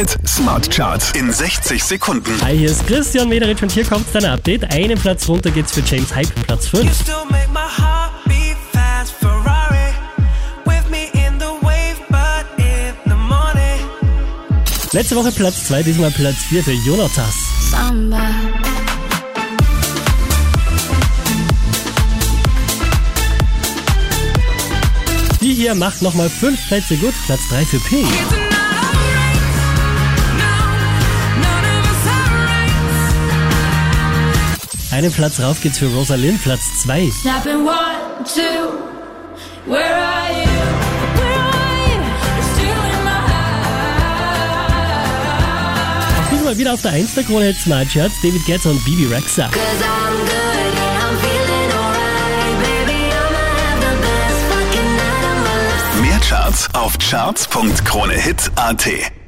Hit Smart Charts in 60 Sekunden. Hi, hier ist Christian Mederich und hier kommt dein Update. Einen Platz runter geht's für James Hype, Platz 5. You still make my heart beat fast, Ferrari. With me in the wave, but in the morning. Letzte Woche Platz 2, diesmal Platz 4 für Jonatas. Samba. Die hier macht nochmal 5 Plätze gut, Platz 3 für Pink. Einen Platz rauf geht's für Rosalind, Platz 2. Snapping one, two. Where are you? Where are you? You're still in my heart. Auch diesmal wieder auf der 1 der Krone Smart Charts, David Guetta und Bibi Rexa. Mehr Charts auf charts.kronehit.at.